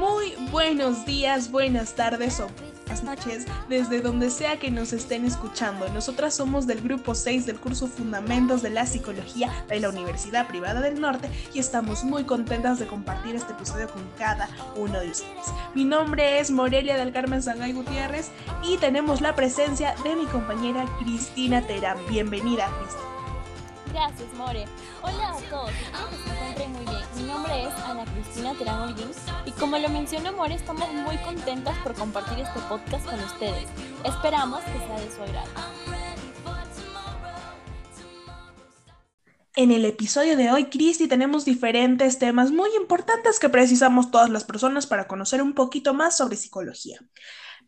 Muy buenos días, buenas tardes o buenas noches, desde donde sea que nos estén escuchando. Nosotras somos del grupo 6 del curso Fundamentos de la Psicología de la Universidad Privada del Norte y estamos muy contentas de compartir este episodio con cada uno de ustedes. Mi nombre es Morelia del Carmen Sangay Gutiérrez y tenemos la presencia de mi compañera Cristina Terán. Bienvenida, Cristina. Gracias, More. Hola a todos, Y como lo mencionó More, estamos muy contentas por compartir este podcast con ustedes. Esperamos que sea de su agrado. En el episodio de hoy, Cristi, tenemos diferentes temas muy importantes que precisamos todas las personas para conocer un poquito más sobre psicología.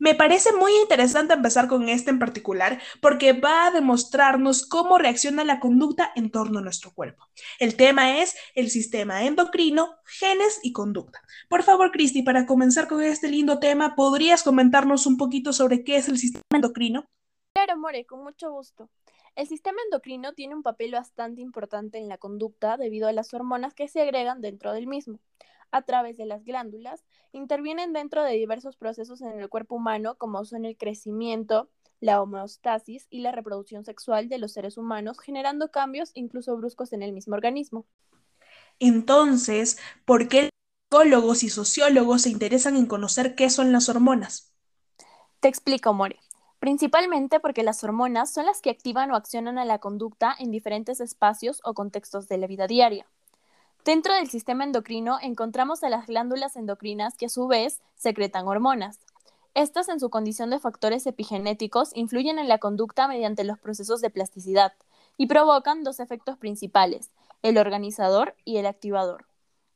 Me parece muy interesante empezar con este en particular porque va a demostrarnos cómo reacciona la conducta en torno a nuestro cuerpo. El tema es el sistema endocrino, genes y conducta. Por favor, Cristi, para comenzar con este lindo tema, ¿podrías comentarnos un poquito sobre qué es el sistema endocrino? Claro, More, con mucho gusto. El sistema endocrino tiene un papel bastante importante en la conducta debido a las hormonas que se agregan dentro del mismo a través de las glándulas, intervienen dentro de diversos procesos en el cuerpo humano, como son el crecimiento, la homeostasis y la reproducción sexual de los seres humanos, generando cambios incluso bruscos en el mismo organismo. Entonces, ¿por qué psicólogos y sociólogos se interesan en conocer qué son las hormonas? Te explico, More. Principalmente porque las hormonas son las que activan o accionan a la conducta en diferentes espacios o contextos de la vida diaria. Dentro del sistema endocrino encontramos a las glándulas endocrinas que a su vez secretan hormonas. Estas en su condición de factores epigenéticos influyen en la conducta mediante los procesos de plasticidad y provocan dos efectos principales, el organizador y el activador.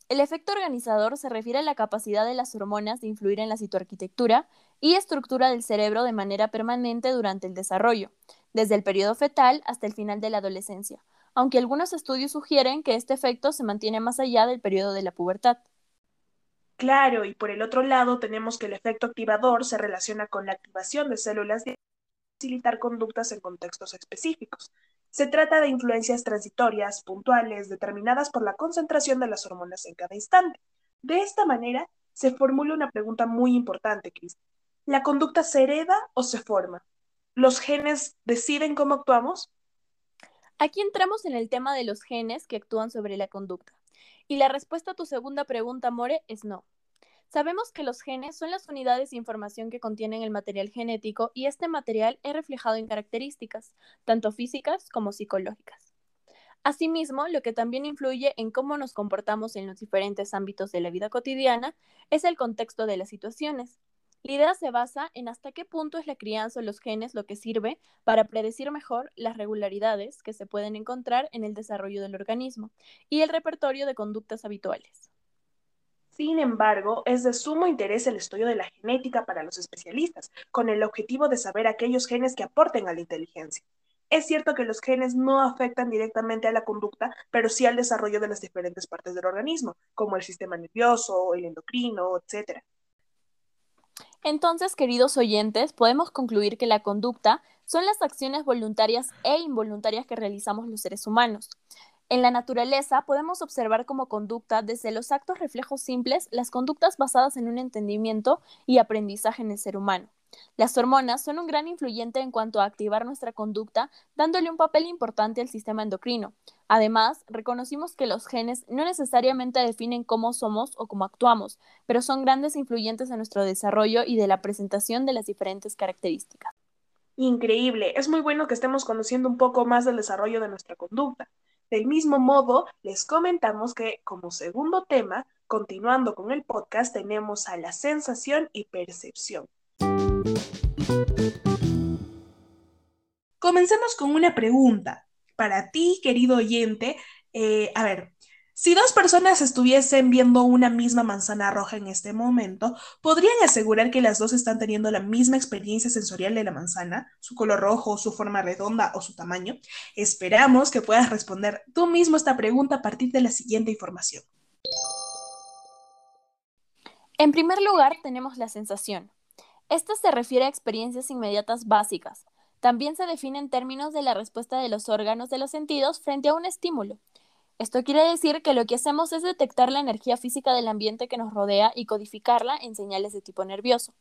El efecto organizador se refiere a la capacidad de las hormonas de influir en la citoarquitectura y estructura del cerebro de manera permanente durante el desarrollo, desde el periodo fetal hasta el final de la adolescencia, aunque algunos estudios sugieren que este efecto se mantiene más allá del periodo de la pubertad. Claro, y por el otro lado tenemos que el efecto activador se relaciona con la activación de células de facilitar conductas en contextos específicos. Se trata de influencias transitorias, puntuales, determinadas por la concentración de las hormonas en cada instante. De esta manera, se formula una pregunta muy importante, Cris. ¿La conducta se hereda o se forma? ¿Los genes deciden cómo actuamos? Aquí entramos en el tema de los genes que actúan sobre la conducta. Y la respuesta a tu segunda pregunta, More, es no. Sabemos que los genes son las unidades de información que contienen el material genético y este material es reflejado en características, tanto físicas como psicológicas. Asimismo, lo que también influye en cómo nos comportamos en los diferentes ámbitos de la vida cotidiana es el contexto de las situaciones. La idea se basa en hasta qué punto es la crianza o los genes lo que sirve para predecir mejor las regularidades que se pueden encontrar en el desarrollo del organismo y el repertorio de conductas habituales. Sin embargo, es de sumo interés el estudio de la genética para los especialistas, con el objetivo de saber aquellos genes que aporten a la inteligencia. Es cierto que los genes no afectan directamente a la conducta, pero sí al desarrollo de las diferentes partes del organismo, como el sistema nervioso, el endocrino, etc. Entonces, queridos oyentes, podemos concluir que la conducta son las acciones voluntarias e involuntarias que realizamos los seres humanos. En la naturaleza podemos observar como conducta desde los actos reflejos simples las conductas basadas en un entendimiento y aprendizaje en el ser humano. Las hormonas son un gran influyente en cuanto a activar nuestra conducta, dándole un papel importante al sistema endocrino. Además, reconocimos que los genes no necesariamente definen cómo somos o cómo actuamos, pero son grandes influyentes en nuestro desarrollo y de la presentación de las diferentes características. Increíble, es muy bueno que estemos conociendo un poco más del desarrollo de nuestra conducta. Del mismo modo, les comentamos que como segundo tema, continuando con el podcast, tenemos a la sensación y percepción. Comencemos con una pregunta para ti, querido oyente. Eh, a ver, si dos personas estuviesen viendo una misma manzana roja en este momento, ¿podrían asegurar que las dos están teniendo la misma experiencia sensorial de la manzana, su color rojo, su forma redonda o su tamaño? Esperamos que puedas responder tú mismo esta pregunta a partir de la siguiente información. En primer lugar, tenemos la sensación. Esta se refiere a experiencias inmediatas básicas. También se define en términos de la respuesta de los órganos de los sentidos frente a un estímulo. Esto quiere decir que lo que hacemos es detectar la energía física del ambiente que nos rodea y codificarla en señales de tipo nervioso.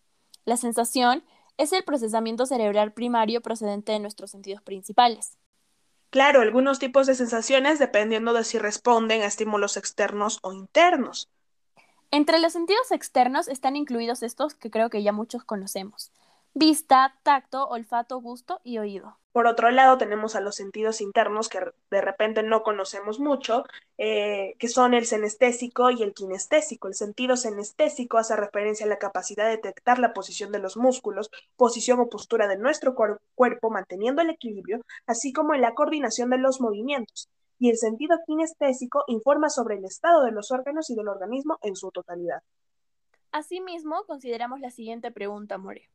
La sensación es el procesamiento cerebral primario procedente de nuestros sentidos principales. Claro, algunos tipos de sensaciones dependiendo de si responden a estímulos externos o internos. Entre los sentidos externos están incluidos estos que creo que ya muchos conocemos. Vista, tacto, olfato, gusto y oído. Por otro lado, tenemos a los sentidos internos que de repente no conocemos mucho, eh, que son el senestésico y el kinestésico. El sentido senestésico hace referencia a la capacidad de detectar la posición de los músculos, posición o postura de nuestro cuerpo, manteniendo el equilibrio, así como en la coordinación de los movimientos. Y el sentido kinestésico informa sobre el estado de los órganos y del organismo en su totalidad. Asimismo, consideramos la siguiente pregunta, More.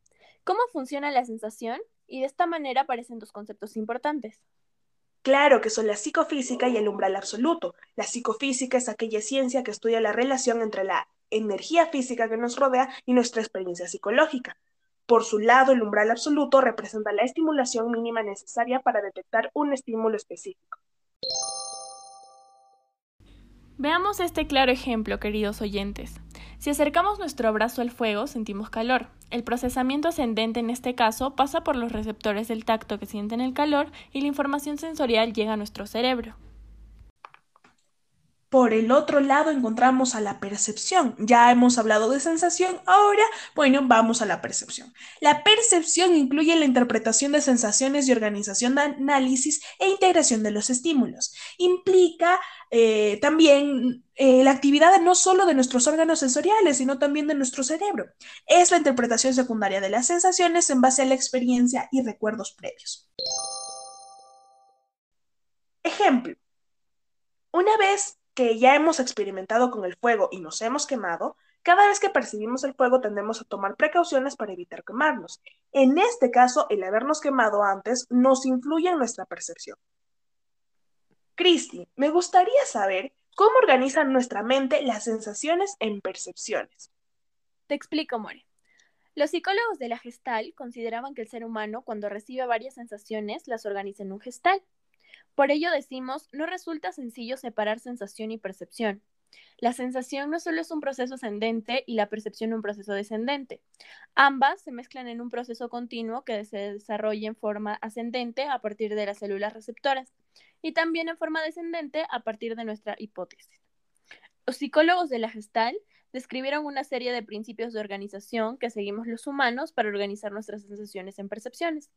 ¿Cómo funciona la sensación? Y de esta manera aparecen dos conceptos importantes. Claro que son la psicofísica y el umbral absoluto. La psicofísica es aquella ciencia que estudia la relación entre la energía física que nos rodea y nuestra experiencia psicológica. Por su lado, el umbral absoluto representa la estimulación mínima necesaria para detectar un estímulo específico. Veamos este claro ejemplo, queridos oyentes. Si acercamos nuestro brazo al fuego, sentimos calor. El procesamiento ascendente en este caso pasa por los receptores del tacto que sienten el calor y la información sensorial llega a nuestro cerebro. Por el otro lado encontramos a la percepción. Ya hemos hablado de sensación, ahora, bueno, vamos a la percepción. La percepción incluye la interpretación de sensaciones y organización de análisis e integración de los estímulos. Implica eh, también eh, la actividad no solo de nuestros órganos sensoriales, sino también de nuestro cerebro. Es la interpretación secundaria de las sensaciones en base a la experiencia y recuerdos previos. Ejemplo. Una vez que ya hemos experimentado con el fuego y nos hemos quemado, cada vez que percibimos el fuego tendemos a tomar precauciones para evitar quemarnos. En este caso, el habernos quemado antes nos influye en nuestra percepción. Cristi, me gustaría saber cómo organiza nuestra mente las sensaciones en percepciones. Te explico, More. Los psicólogos de la gestal consideraban que el ser humano, cuando recibe varias sensaciones, las organiza en un gestal. Por ello decimos, no resulta sencillo separar sensación y percepción. La sensación no solo es un proceso ascendente y la percepción un proceso descendente. Ambas se mezclan en un proceso continuo que se desarrolla en forma ascendente a partir de las células receptoras y también en forma descendente a partir de nuestra hipótesis. Los psicólogos de la Gestal describieron una serie de principios de organización que seguimos los humanos para organizar nuestras sensaciones en percepciones.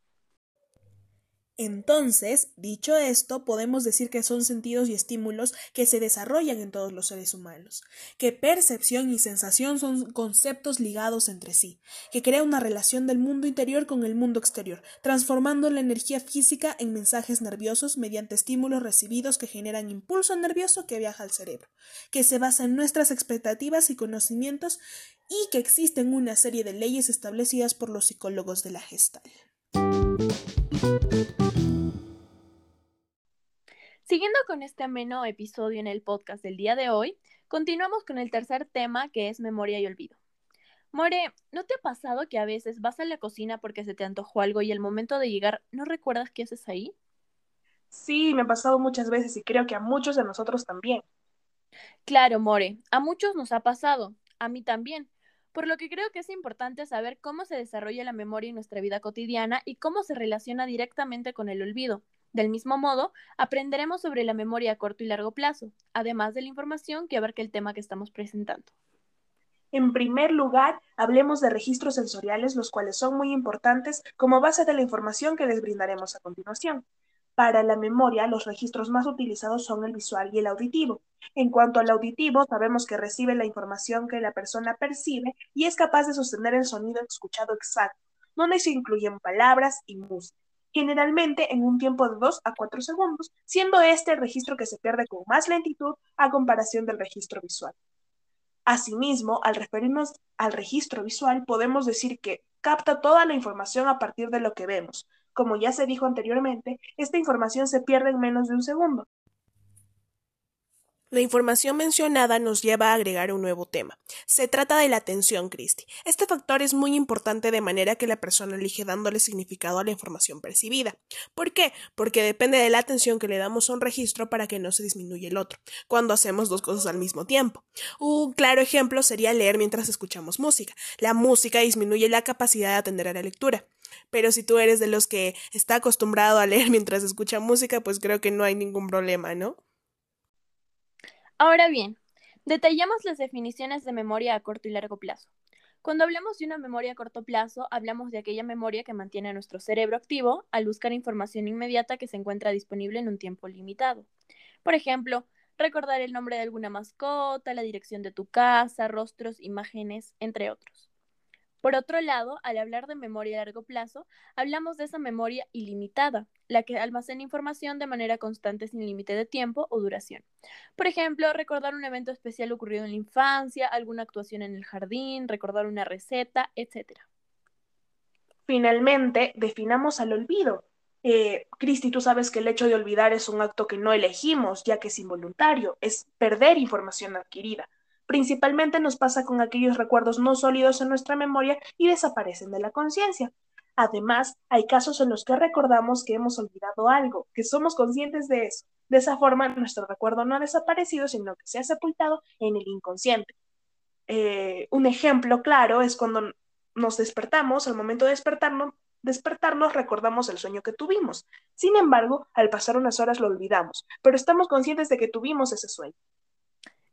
Entonces, dicho esto, podemos decir que son sentidos y estímulos que se desarrollan en todos los seres humanos, que percepción y sensación son conceptos ligados entre sí, que crea una relación del mundo interior con el mundo exterior, transformando la energía física en mensajes nerviosos mediante estímulos recibidos que generan impulso nervioso que viaja al cerebro, que se basa en nuestras expectativas y conocimientos y que existen una serie de leyes establecidas por los psicólogos de la Gestalt. Siguiendo con este ameno episodio en el podcast del día de hoy, continuamos con el tercer tema que es memoria y olvido. More, ¿no te ha pasado que a veces vas a la cocina porque se te antojó algo y al momento de llegar no recuerdas qué haces ahí? Sí, me ha pasado muchas veces y creo que a muchos de nosotros también. Claro, More, a muchos nos ha pasado, a mí también por lo que creo que es importante saber cómo se desarrolla la memoria en nuestra vida cotidiana y cómo se relaciona directamente con el olvido. Del mismo modo, aprenderemos sobre la memoria a corto y largo plazo, además de la información que abarca el tema que estamos presentando. En primer lugar, hablemos de registros sensoriales, los cuales son muy importantes como base de la información que les brindaremos a continuación. Para la memoria, los registros más utilizados son el visual y el auditivo. En cuanto al auditivo, sabemos que recibe la información que la persona percibe y es capaz de sostener el sonido escuchado exacto, donde se incluyen palabras y música, generalmente en un tiempo de 2 a 4 segundos, siendo este el registro que se pierde con más lentitud a comparación del registro visual. Asimismo, al referirnos al registro visual, podemos decir que capta toda la información a partir de lo que vemos, como ya se dijo anteriormente, esta información se pierde en menos de un segundo. La información mencionada nos lleva a agregar un nuevo tema. Se trata de la atención, Christie. Este factor es muy importante de manera que la persona elige dándole significado a la información percibida. ¿Por qué? Porque depende de la atención que le damos a un registro para que no se disminuya el otro, cuando hacemos dos cosas al mismo tiempo. Un claro ejemplo sería leer mientras escuchamos música. La música disminuye la capacidad de atender a la lectura. Pero si tú eres de los que está acostumbrado a leer mientras escucha música, pues creo que no hay ningún problema, ¿no? Ahora bien, detallamos las definiciones de memoria a corto y largo plazo. Cuando hablamos de una memoria a corto plazo, hablamos de aquella memoria que mantiene a nuestro cerebro activo al buscar información inmediata que se encuentra disponible en un tiempo limitado. Por ejemplo, recordar el nombre de alguna mascota, la dirección de tu casa, rostros, imágenes, entre otros. Por otro lado, al hablar de memoria a largo plazo, hablamos de esa memoria ilimitada, la que almacena información de manera constante sin límite de tiempo o duración. Por ejemplo, recordar un evento especial ocurrido en la infancia, alguna actuación en el jardín, recordar una receta, etc. Finalmente, definamos al olvido. Eh, Cristi, tú sabes que el hecho de olvidar es un acto que no elegimos, ya que es involuntario, es perder información adquirida. Principalmente nos pasa con aquellos recuerdos no sólidos en nuestra memoria y desaparecen de la conciencia. Además, hay casos en los que recordamos que hemos olvidado algo, que somos conscientes de eso. De esa forma, nuestro recuerdo no ha desaparecido, sino que se ha sepultado en el inconsciente. Eh, un ejemplo claro es cuando nos despertamos, al momento de despertarnos, despertarnos recordamos el sueño que tuvimos. Sin embargo, al pasar unas horas lo olvidamos, pero estamos conscientes de que tuvimos ese sueño.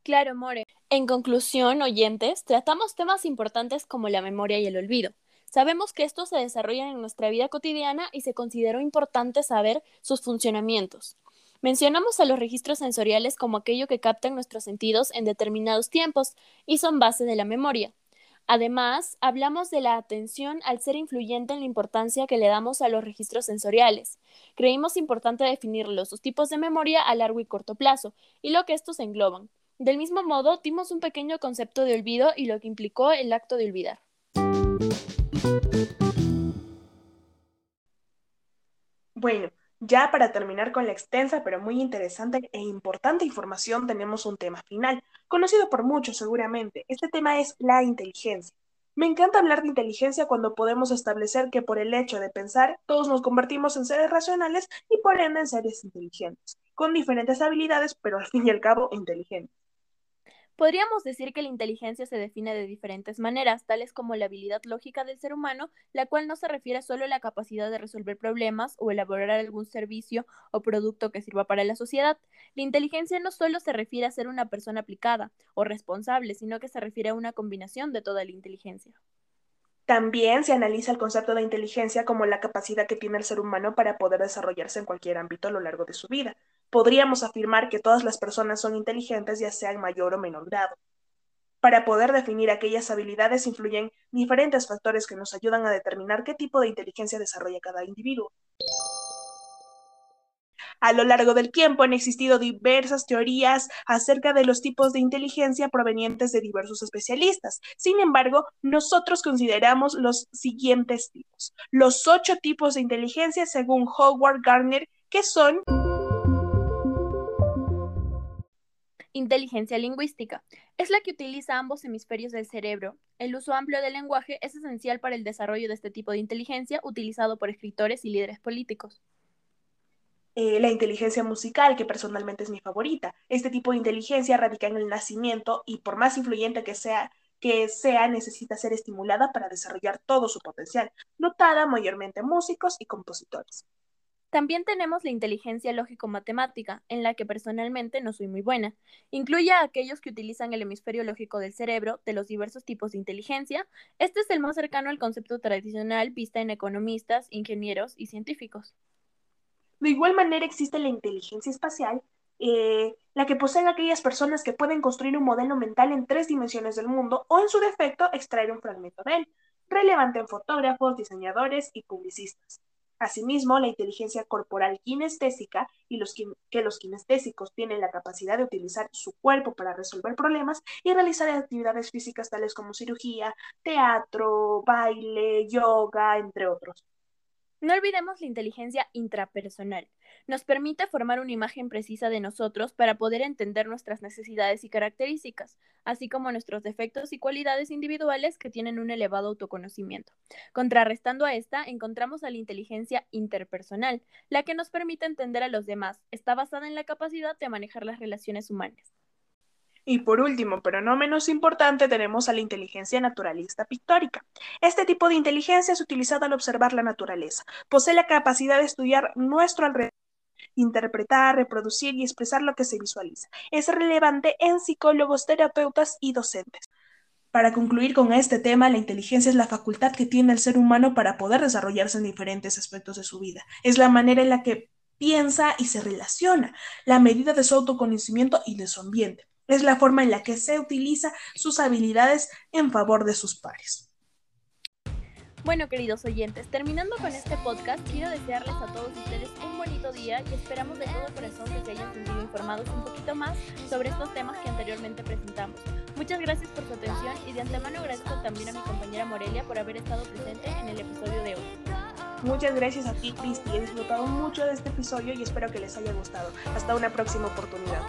Claro, More. En conclusión, oyentes, tratamos temas importantes como la memoria y el olvido. Sabemos que estos se desarrollan en nuestra vida cotidiana y se consideró importante saber sus funcionamientos. Mencionamos a los registros sensoriales como aquello que captan nuestros sentidos en determinados tiempos y son base de la memoria. Además, hablamos de la atención al ser influyente en la importancia que le damos a los registros sensoriales. Creímos importante definirlos, sus tipos de memoria a largo y corto plazo, y lo que estos engloban. Del mismo modo, dimos un pequeño concepto de olvido y lo que implicó el acto de olvidar. Bueno, ya para terminar con la extensa pero muy interesante e importante información tenemos un tema final, conocido por muchos seguramente. Este tema es la inteligencia. Me encanta hablar de inteligencia cuando podemos establecer que por el hecho de pensar todos nos convertimos en seres racionales y por ende en seres inteligentes, con diferentes habilidades pero al fin y al cabo inteligentes. Podríamos decir que la inteligencia se define de diferentes maneras, tales como la habilidad lógica del ser humano, la cual no se refiere solo a la capacidad de resolver problemas o elaborar algún servicio o producto que sirva para la sociedad. La inteligencia no solo se refiere a ser una persona aplicada o responsable, sino que se refiere a una combinación de toda la inteligencia. También se analiza el concepto de inteligencia como la capacidad que tiene el ser humano para poder desarrollarse en cualquier ámbito a lo largo de su vida. Podríamos afirmar que todas las personas son inteligentes ya sea en mayor o menor grado. Para poder definir aquellas habilidades influyen diferentes factores que nos ayudan a determinar qué tipo de inteligencia desarrolla cada individuo. A lo largo del tiempo han existido diversas teorías acerca de los tipos de inteligencia provenientes de diversos especialistas. Sin embargo, nosotros consideramos los siguientes tipos. Los ocho tipos de inteligencia según Howard Gardner, que son... Inteligencia lingüística. Es la que utiliza ambos hemisferios del cerebro. El uso amplio del lenguaje es esencial para el desarrollo de este tipo de inteligencia utilizado por escritores y líderes políticos. Eh, la inteligencia musical, que personalmente es mi favorita. Este tipo de inteligencia radica en el nacimiento y por más influyente que sea, que sea, necesita ser estimulada para desarrollar todo su potencial, notada mayormente en músicos y compositores. También tenemos la inteligencia lógico-matemática, en la que personalmente no soy muy buena. Incluye a aquellos que utilizan el hemisferio lógico del cerebro de los diversos tipos de inteligencia. Este es el más cercano al concepto tradicional vista en economistas, ingenieros y científicos. De igual manera existe la inteligencia espacial, eh, la que poseen aquellas personas que pueden construir un modelo mental en tres dimensiones del mundo o en su defecto extraer un fragmento de él, relevante en fotógrafos, diseñadores y publicistas. Asimismo, la inteligencia corporal kinestésica y los que los kinestésicos tienen la capacidad de utilizar su cuerpo para resolver problemas y realizar actividades físicas tales como cirugía, teatro, baile, yoga, entre otros. No olvidemos la inteligencia intrapersonal. Nos permite formar una imagen precisa de nosotros para poder entender nuestras necesidades y características, así como nuestros defectos y cualidades individuales que tienen un elevado autoconocimiento. Contrarrestando a esta, encontramos a la inteligencia interpersonal, la que nos permite entender a los demás. Está basada en la capacidad de manejar las relaciones humanas. Y por último, pero no menos importante, tenemos a la inteligencia naturalista pictórica. Este tipo de inteligencia es utilizada al observar la naturaleza. Posee la capacidad de estudiar nuestro alrededor interpretar, reproducir y expresar lo que se visualiza. Es relevante en psicólogos, terapeutas y docentes. Para concluir con este tema, la inteligencia es la facultad que tiene el ser humano para poder desarrollarse en diferentes aspectos de su vida. Es la manera en la que piensa y se relaciona, la medida de su autoconocimiento y de su ambiente. Es la forma en la que se utiliza sus habilidades en favor de sus pares. Bueno, queridos oyentes, terminando con este podcast, quiero desearles a todos ustedes un bonito día y esperamos de todo corazón que se hayan sentido informados un poquito más sobre estos temas que anteriormente presentamos. Muchas gracias por su atención y de antemano agradezco también a mi compañera Morelia por haber estado presente en el episodio de hoy. Muchas gracias a ti, Cristi. He disfrutado mucho de este episodio y espero que les haya gustado. Hasta una próxima oportunidad.